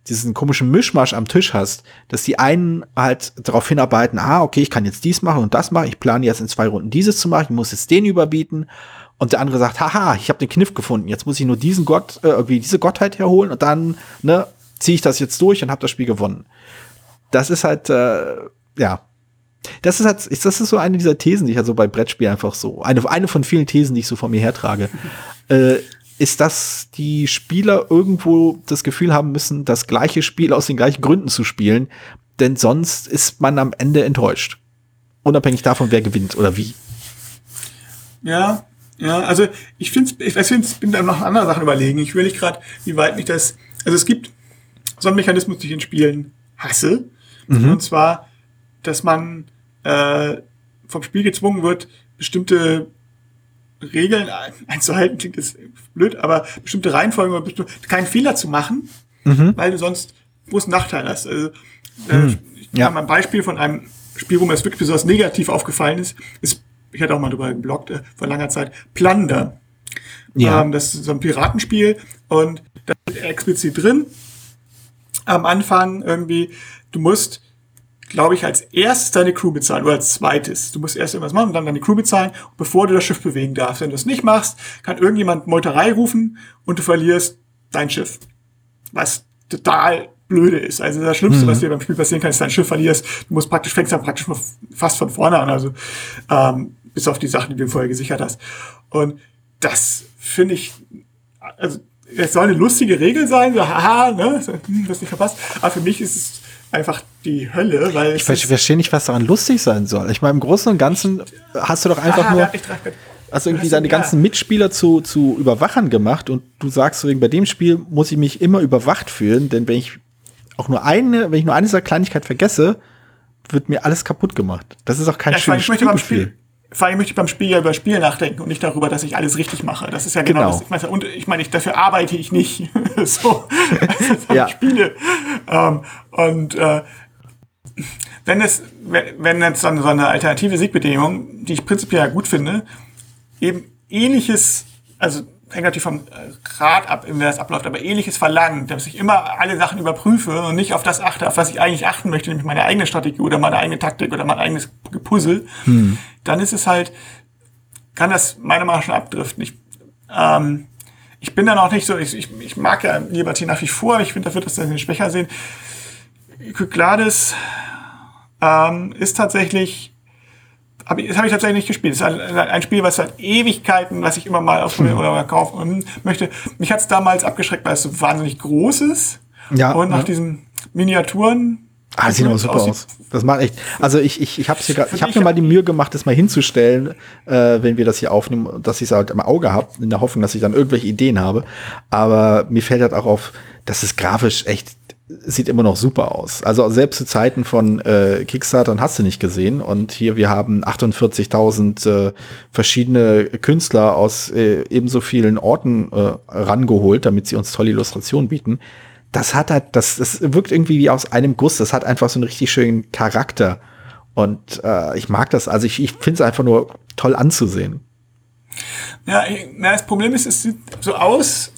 [SPEAKER 2] diesen komischen Mischmasch am Tisch hast, dass die einen halt darauf hinarbeiten, ah, okay, ich kann jetzt dies machen und das machen, ich plane jetzt in zwei Runden dieses zu machen, ich muss jetzt den überbieten. Und der andere sagt, haha, ich habe den Kniff gefunden, jetzt muss ich nur diesen Gott, äh, irgendwie diese Gottheit herholen und dann, ne, ziehe ich das jetzt durch und habe das Spiel gewonnen. das ist halt, äh, ja. Das ist halt, das ist so eine dieser Thesen, die ich halt so bei Brettspielen einfach so, eine, eine von vielen Thesen, die ich so vor mir hertrage, äh, ist, dass die Spieler irgendwo das Gefühl haben müssen, das gleiche Spiel aus den gleichen Gründen zu spielen, denn sonst ist man am Ende enttäuscht. Unabhängig davon, wer gewinnt oder wie.
[SPEAKER 3] Ja, ja, also ich finde, ich, ich bin da noch andere Sachen überlegen. Ich will nicht gerade, wie weit mich das. Also es gibt so einen Mechanismus, den ich in Spielen hasse. Mhm. Und zwar, dass man äh, vom Spiel gezwungen wird, bestimmte Regeln einzuhalten, klingt jetzt blöd, aber bestimmte Reihenfolgen oder keinen Fehler zu machen, mhm. weil du sonst großen Nachteil hast. Also, äh, mhm. ich ja. mal ein Beispiel von einem Spiel, wo mir das wirklich besonders negativ aufgefallen ist, ist ich hatte auch mal drüber geblockt, äh, vor langer Zeit, Plunder. Ja. Ähm, das ist so ein Piratenspiel und da ist explizit drin. Am Anfang irgendwie, du musst, glaube ich, als erstes deine Crew bezahlen oder als zweites. Du musst erst irgendwas machen und dann deine Crew bezahlen, bevor du das Schiff bewegen darfst. Wenn du es nicht machst, kann irgendjemand Meuterei rufen und du verlierst dein Schiff. Was total blöde ist. Also das Schlimmste, mhm. was dir beim Spiel passieren kann, ist, dein Schiff verlierst. Du musst praktisch, fängst dann praktisch fast von vorne an. Also ähm, bis auf die Sachen, die du vorher gesichert hast. Und das finde ich, also es soll eine lustige Regel sein, so haha, ne, hm, das nicht verpasst. Aber für mich ist es einfach die Hölle, weil
[SPEAKER 2] ich verstehe nicht, was daran lustig sein soll. Ich meine, im Großen und Ganzen hast du doch einfach ah, nur also irgendwie deine ganzen Mitspieler zu, zu Überwachern gemacht und du sagst so, bei dem Spiel muss ich mich immer überwacht fühlen, denn wenn ich auch nur eine, wenn ich nur eine dieser Kleinigkeit vergesse, wird mir alles kaputt gemacht. Das ist auch kein ja, schönes Spielgefühl
[SPEAKER 3] vor allem möchte ich beim Spiel ja über Spiel nachdenken und nicht darüber, dass ich alles richtig mache. Das ist ja genau, genau. das. Ich meine, und ich meine, ich, dafür arbeite ich nicht. so, also ja. Spiele. Ähm, und äh, wenn es, wenn jetzt dann so eine alternative Siegbedingung, die ich prinzipiell gut finde, eben ähnliches, also hängt natürlich vom äh, Grad ab, wie das abläuft, aber ähnliches verlangt, dass ich immer alle Sachen überprüfe und nicht auf das achte, auf was ich eigentlich achten möchte, nämlich meine eigene Strategie oder meine eigene Taktik oder mein eigenes Puzzle, hm. dann ist es halt, kann das meiner Meinung nach schon abdriften. Ich, ähm, ich bin dann auch nicht so, ich, ich, ich mag ja Liberty nach wie vor, ich finde, dafür, dass wir das schwächer sehen. Kyklades ähm, ist tatsächlich hab ich, das habe ich tatsächlich nicht gespielt. Das ist ein, ein, Spiel, was seit Ewigkeiten, was ich immer mal ausprobieren oder kaufen möchte. Mich hat es damals abgeschreckt, weil es so wahnsinnig groß ist. Ja. Und nach ja. diesen Miniaturen.
[SPEAKER 2] Ah, sieht aber super aussieht. aus. Das macht echt. Also ich, ich, ich habe ich habe mir mal die Mühe gemacht, das mal hinzustellen, äh, wenn wir das hier aufnehmen, dass ich es halt im Auge habe, in der Hoffnung, dass ich dann irgendwelche Ideen habe. Aber mir fällt halt auch auf, dass es grafisch echt sieht immer noch super aus. Also selbst zu Zeiten von äh, Kickstarter hast du nicht gesehen. Und hier, wir haben 48.000 äh, verschiedene Künstler aus äh, ebenso vielen Orten äh, rangeholt, damit sie uns tolle Illustrationen bieten. Das hat halt, das, das wirkt irgendwie wie aus einem Guss. Das hat einfach so einen richtig schönen Charakter. Und äh, ich mag das. Also ich, ich finde es einfach nur toll anzusehen.
[SPEAKER 3] Ja, das Problem ist, es sieht so aus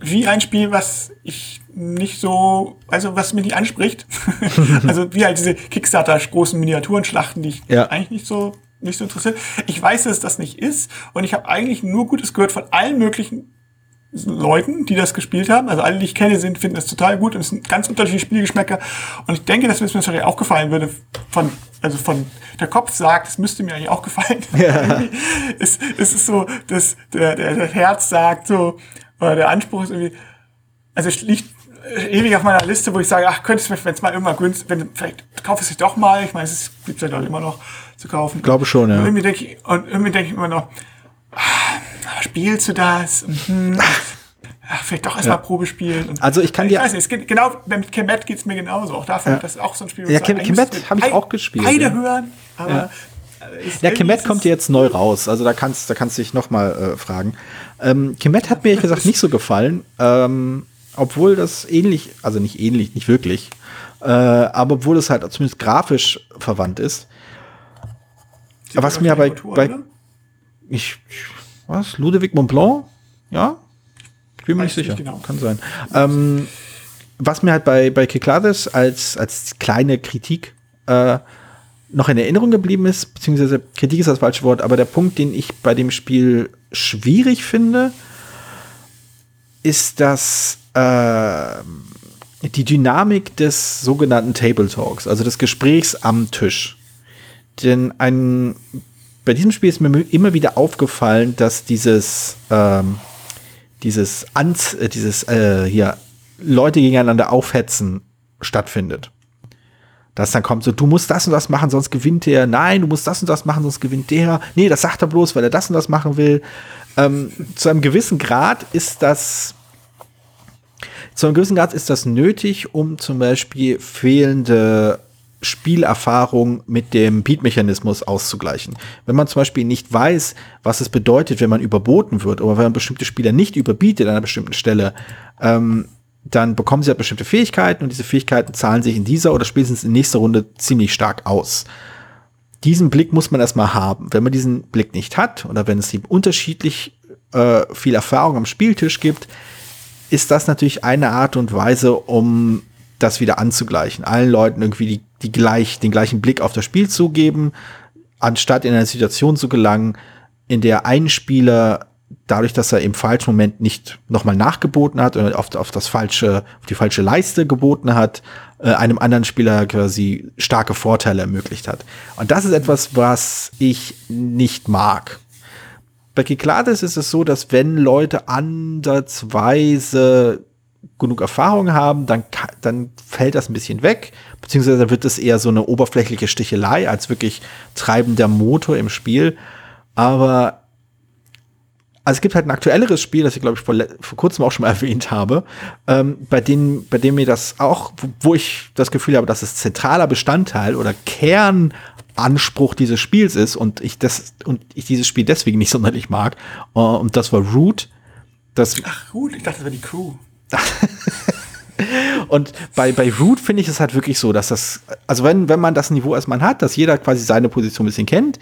[SPEAKER 3] wie ein Spiel, was ich nicht so, also was mich nicht anspricht. also wie halt diese Kickstarter großen Miniaturenschlachten, die ich ja. eigentlich nicht so nicht so interessiert. Ich weiß, dass das nicht ist und ich habe eigentlich nur Gutes gehört von allen möglichen Leuten, die das gespielt haben. Also alle, die ich kenne, sind, finden das total gut und es sind ganz unterschiedliche Spielgeschmäcker. Und ich denke, dass mir das wahrscheinlich auch gefallen würde. Von, also von der Kopf sagt, es müsste mir eigentlich auch gefallen. Ja. es, es ist so, dass der, der, der Herz sagt so, oder der Anspruch ist irgendwie, also es liegt ewig auf meiner Liste, wo ich sage, ach, könntest du, wenn es mal irgendwann günstig, wenn vielleicht kauf es dich doch mal. Ich meine, es gibt ja doch immer noch zu kaufen.
[SPEAKER 2] Ich glaube schon, ja.
[SPEAKER 3] Und irgendwie denke ich, und irgendwie denke ich immer noch, ah, spielst du das? Mhm. Ach, vielleicht doch erstmal ja. Probe spielen. Und
[SPEAKER 2] also ich kann dir.
[SPEAKER 3] Ich weiß nicht, es geht, genau, mit Kemet geht es mir genauso. Auch dafür, ja. das ist auch so ein Spiel.
[SPEAKER 2] Ja, Kemet habe ich auch gespielt.
[SPEAKER 3] Beide ja. hören, aber.
[SPEAKER 2] Ja. Ja, Kemet kommt jetzt neu raus, also da kannst, da kannst du dich noch mal äh, fragen. Ähm, Kemet hat mir ehrlich gesagt nicht so gefallen. Ähm, obwohl das ähnlich, also nicht ähnlich, nicht wirklich, äh, aber obwohl es halt zumindest grafisch verwandt ist. Sie was mir bei, Kultur, bei ich, was, Ludwig Montblanc? Ja? Ich bin mir nicht sicher. Nicht genau. Kann sein. Ähm, was mir halt bei, bei Kiklades als, als kleine Kritik äh, noch in Erinnerung geblieben ist, beziehungsweise Kritik ist das falsche Wort, aber der Punkt, den ich bei dem Spiel schwierig finde, ist, dass äh, die Dynamik des sogenannten Table Talks, also des Gesprächs am Tisch. Denn ein, bei diesem Spiel ist mir immer wieder aufgefallen, dass dieses, ähm, dieses, Anz, äh, dieses äh, hier Leute gegeneinander aufhetzen stattfindet. Dass dann kommt so, du musst das und das machen, sonst gewinnt der. Nein, du musst das und das machen, sonst gewinnt der. Nee, das sagt er bloß, weil er das und das machen will. Ähm, zu einem gewissen Grad ist das zu einem gewissen Grad ist das nötig, um zum Beispiel fehlende Spielerfahrung mit dem Beat-Mechanismus auszugleichen. Wenn man zum Beispiel nicht weiß, was es bedeutet, wenn man überboten wird, oder wenn man bestimmte Spieler nicht überbietet an einer bestimmten Stelle, ähm, dann bekommen sie halt bestimmte Fähigkeiten und diese Fähigkeiten zahlen sich in dieser oder spätestens in nächster Runde ziemlich stark aus. Diesen Blick muss man erstmal haben. Wenn man diesen Blick nicht hat oder wenn es ihm unterschiedlich äh, viel Erfahrung am Spieltisch gibt, ist das natürlich eine Art und Weise, um das wieder anzugleichen. Allen Leuten irgendwie die, die gleich, den gleichen Blick auf das Spiel zu geben, anstatt in eine Situation zu gelangen, in der ein Spieler dadurch, dass er im falschen Moment nicht nochmal nachgeboten hat oder auf, auf das falsche, auf die falsche Leiste geboten hat, äh, einem anderen Spieler quasi starke Vorteile ermöglicht hat. Und das ist etwas, was ich nicht mag. Bei Kiklades ist es so, dass wenn Leute ansatzweise genug Erfahrung haben, dann, dann fällt das ein bisschen weg, beziehungsweise wird es eher so eine oberflächliche Stichelei als wirklich treibender Motor im Spiel. Aber also es gibt halt ein aktuelleres Spiel, das ich glaube ich vor, vor kurzem auch schon mal erwähnt habe, ähm, bei dem, bei dem mir das auch, wo ich das Gefühl habe, dass es zentraler Bestandteil oder Kernanspruch dieses Spiels ist und ich das und ich dieses Spiel deswegen nicht sonderlich mag. Uh, und das war Root. Das
[SPEAKER 3] Ach Root, ich dachte, das war die Crew.
[SPEAKER 2] Und bei, bei Root finde ich es halt wirklich so, dass das, also wenn, wenn man das Niveau erstmal hat, dass jeder quasi seine Position ein bisschen kennt,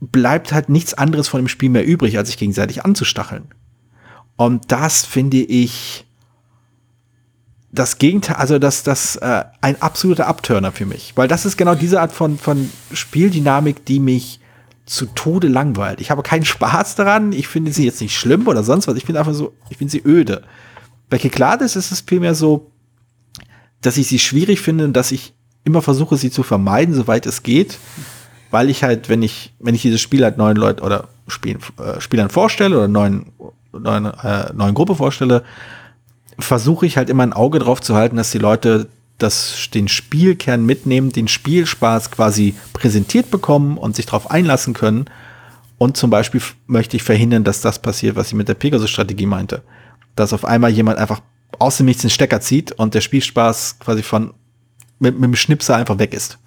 [SPEAKER 2] bleibt halt nichts anderes von dem Spiel mehr übrig, als sich gegenseitig anzustacheln. Und das finde ich das Gegenteil, also das, das äh, ein absoluter Abturner für mich. Weil das ist genau diese Art von, von Spieldynamik, die mich zu Tode langweilt. Ich habe keinen Spaß daran, ich finde sie jetzt nicht schlimm oder sonst was, ich finde einfach so, ich finde sie öde. Bei Keklades ist es vielmehr so, dass ich sie schwierig finde und dass ich immer versuche, sie zu vermeiden, soweit es geht weil ich halt, wenn ich, wenn ich dieses Spiel halt neuen Leuten oder Spiel, äh, Spielern vorstelle oder neuen, neuen, äh, neuen Gruppe vorstelle, versuche ich halt immer ein Auge drauf zu halten, dass die Leute das, den Spielkern mitnehmen, den Spielspaß quasi präsentiert bekommen und sich darauf einlassen können. Und zum Beispiel möchte ich verhindern, dass das passiert, was ich mit der Pegasus-Strategie meinte. Dass auf einmal jemand einfach aus dem Nichts den Stecker zieht und der Spielspaß quasi von mit, mit dem Schnipsel einfach weg ist.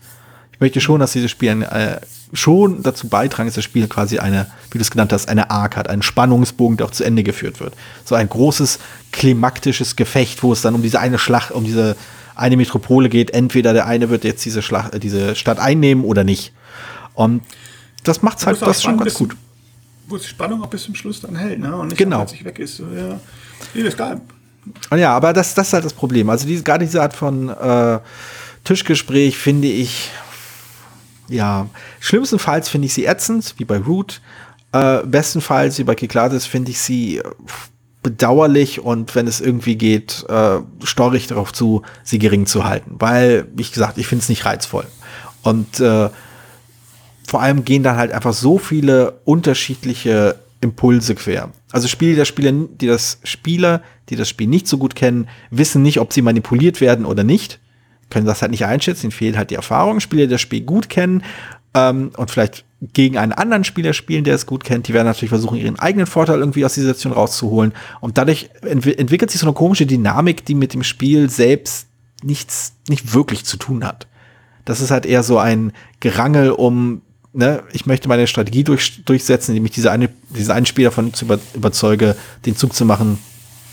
[SPEAKER 2] Ich möchte schon, dass dieses Spiel äh, schon dazu beitragen, dass das Spiel quasi eine, wie du es genannt hast, eine Arc hat, einen Spannungsbogen, der auch zu Ende geführt wird. So ein großes klimaktisches Gefecht, wo es dann um diese eine Schlacht, um diese eine Metropole geht. Entweder der eine wird jetzt diese Schlacht, äh, diese Stadt einnehmen oder nicht. Und das macht halt das schon ganz gut.
[SPEAKER 3] Wo die Spannung auch bis zum Schluss dann hält, ne? Und
[SPEAKER 2] nicht genau.
[SPEAKER 3] sich weg ist. So, ja. Nee, das ist geil.
[SPEAKER 2] Ja, aber das, das ist halt das Problem. Also diese, gerade diese Art von äh, Tischgespräch finde ich ja, schlimmstenfalls finde ich sie ätzend, wie bei Root. Äh, bestenfalls, wie bei Kiklades, finde ich sie äh, bedauerlich und wenn es irgendwie geht, äh, storrig darauf zu, sie gering zu halten. Weil, wie gesagt, ich finde es nicht reizvoll. Und äh, vor allem gehen dann halt einfach so viele unterschiedliche Impulse quer. Also Spiele der Spieler, die das Spieler, die das Spiel nicht so gut kennen, wissen nicht, ob sie manipuliert werden oder nicht können das halt nicht einschätzen, ihnen fehlt halt die Erfahrung. Spieler, die das Spiel gut kennen ähm, und vielleicht gegen einen anderen Spieler spielen, der es gut kennt, die werden natürlich versuchen, ihren eigenen Vorteil irgendwie aus dieser Situation rauszuholen. Und dadurch ent entwickelt sich so eine komische Dynamik, die mit dem Spiel selbst nichts, nicht wirklich zu tun hat. Das ist halt eher so ein Gerangel um, ne, ich möchte meine Strategie durch, durchsetzen, indem ich diese eine, diese einen Spieler davon zu über, überzeuge, den Zug zu machen,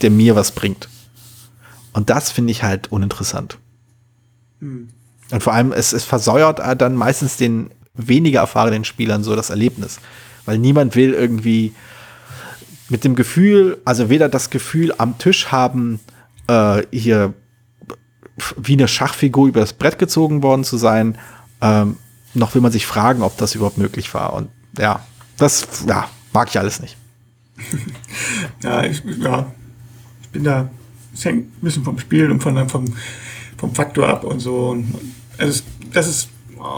[SPEAKER 2] der mir was bringt. Und das finde ich halt uninteressant. Mhm. Und vor allem, es, es versäuert dann meistens den weniger erfahrenen Spielern so das Erlebnis. Weil niemand will irgendwie mit dem Gefühl, also weder das Gefühl am Tisch haben, äh, hier wie eine Schachfigur über das Brett gezogen worden zu sein, ähm, noch will man sich fragen, ob das überhaupt möglich war. Und ja, das ja, mag ich alles nicht.
[SPEAKER 3] ja, ich, ja, ich bin da es hängt ein bisschen vom Spiel und von, vom, vom Faktor ab und so. Und also das ist,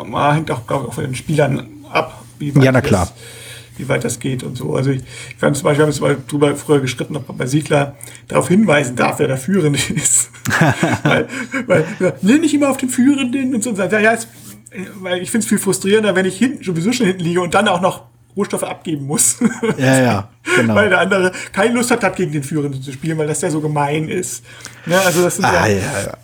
[SPEAKER 3] man hängt auch, glaube ich, auch von den Spielern ab,
[SPEAKER 2] wie weit, ja, na klar.
[SPEAKER 3] Das, wie weit das geht und so. Also ich, ich fand zum Beispiel, wir haben mal drüber früher gestritten, ob man bei Siedler darauf hinweisen darf, wer der Führende ist. weil, weil, nee, nicht immer auf den Führenden und so. Ja, ja, es, weil ich finde es viel frustrierender, wenn ich hinten sowieso schon hinten liege und dann auch noch Rohstoffe abgeben muss.
[SPEAKER 2] Ja, ja,
[SPEAKER 3] genau. weil der andere keine Lust hat, hat gegen den Führenden zu spielen, weil das der so gemein ist. Ja, also das sind ah, ja,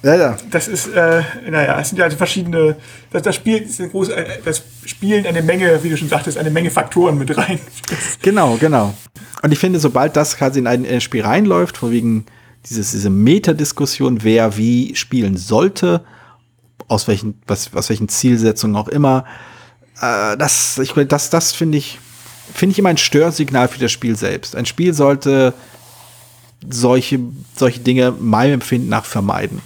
[SPEAKER 3] ja, ja. ja, Das ist, äh, naja, es sind ja also verschiedene, das, das Spiel ist eine große, äh, das spielen eine Menge, wie du schon sagtest, eine Menge Faktoren mit rein.
[SPEAKER 2] genau, genau. Und ich finde, sobald das quasi in ein Spiel reinläuft, vor wegen dieses, diese Metadiskussion, wer wie spielen sollte, aus welchen, was, aus welchen Zielsetzungen auch immer, äh, das, ich, das, das finde ich, finde ich immer ein Störsignal für das Spiel selbst. Ein Spiel sollte solche, solche Dinge meinem Empfinden nach vermeiden.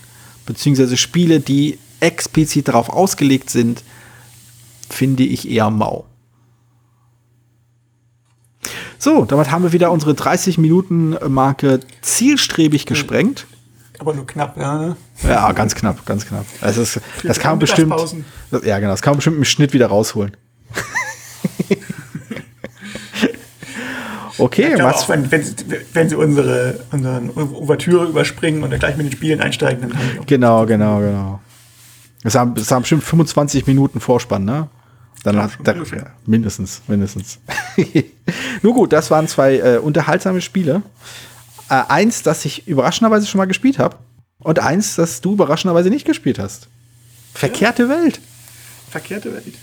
[SPEAKER 2] Beziehungsweise Spiele, die explizit darauf ausgelegt sind, finde ich eher mau. So, damit haben wir wieder unsere 30 Minuten Marke zielstrebig gesprengt.
[SPEAKER 3] Aber nur knapp, ja. Ne?
[SPEAKER 2] Ja, ganz knapp, ganz knapp. Also es, das kann man bestimmt. Ja, genau, das kann man bestimmt im Schnitt wieder rausholen. okay,
[SPEAKER 3] ja, was? Auch, wenn, wenn, wenn, sie unsere unseren Ouvertüre überspringen und dann gleich mit den Spielen einsteigen, dann haben
[SPEAKER 2] wir Genau, genau, genau. Das haben, das haben bestimmt 25 Minuten Vorspann, ne? Dann ja, hat, da, mindestens, mindestens. Nur gut, das waren zwei äh, unterhaltsame Spiele. Äh, eins, das ich überraschenderweise schon mal gespielt habe. Und eins, das du überraschenderweise nicht gespielt hast. Verkehrte ja. Welt.
[SPEAKER 3] Verkehrte Welt.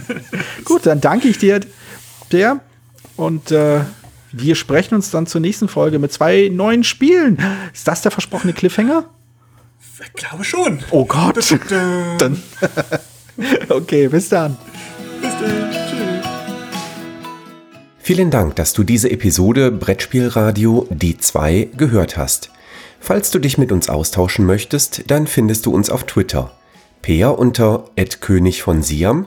[SPEAKER 2] Gut, dann danke ich dir, der. Und äh, wir sprechen uns dann zur nächsten Folge mit zwei neuen Spielen. Ist das der versprochene Cliffhanger?
[SPEAKER 3] Ich glaube schon.
[SPEAKER 2] Oh Gott. dann. okay, bis dann. Bis dann.
[SPEAKER 1] Vielen Dank, dass du diese Episode Brettspielradio D2 gehört hast. Falls du dich mit uns austauschen möchtest, dann findest du uns auf Twitter. Peer unter König von Siam,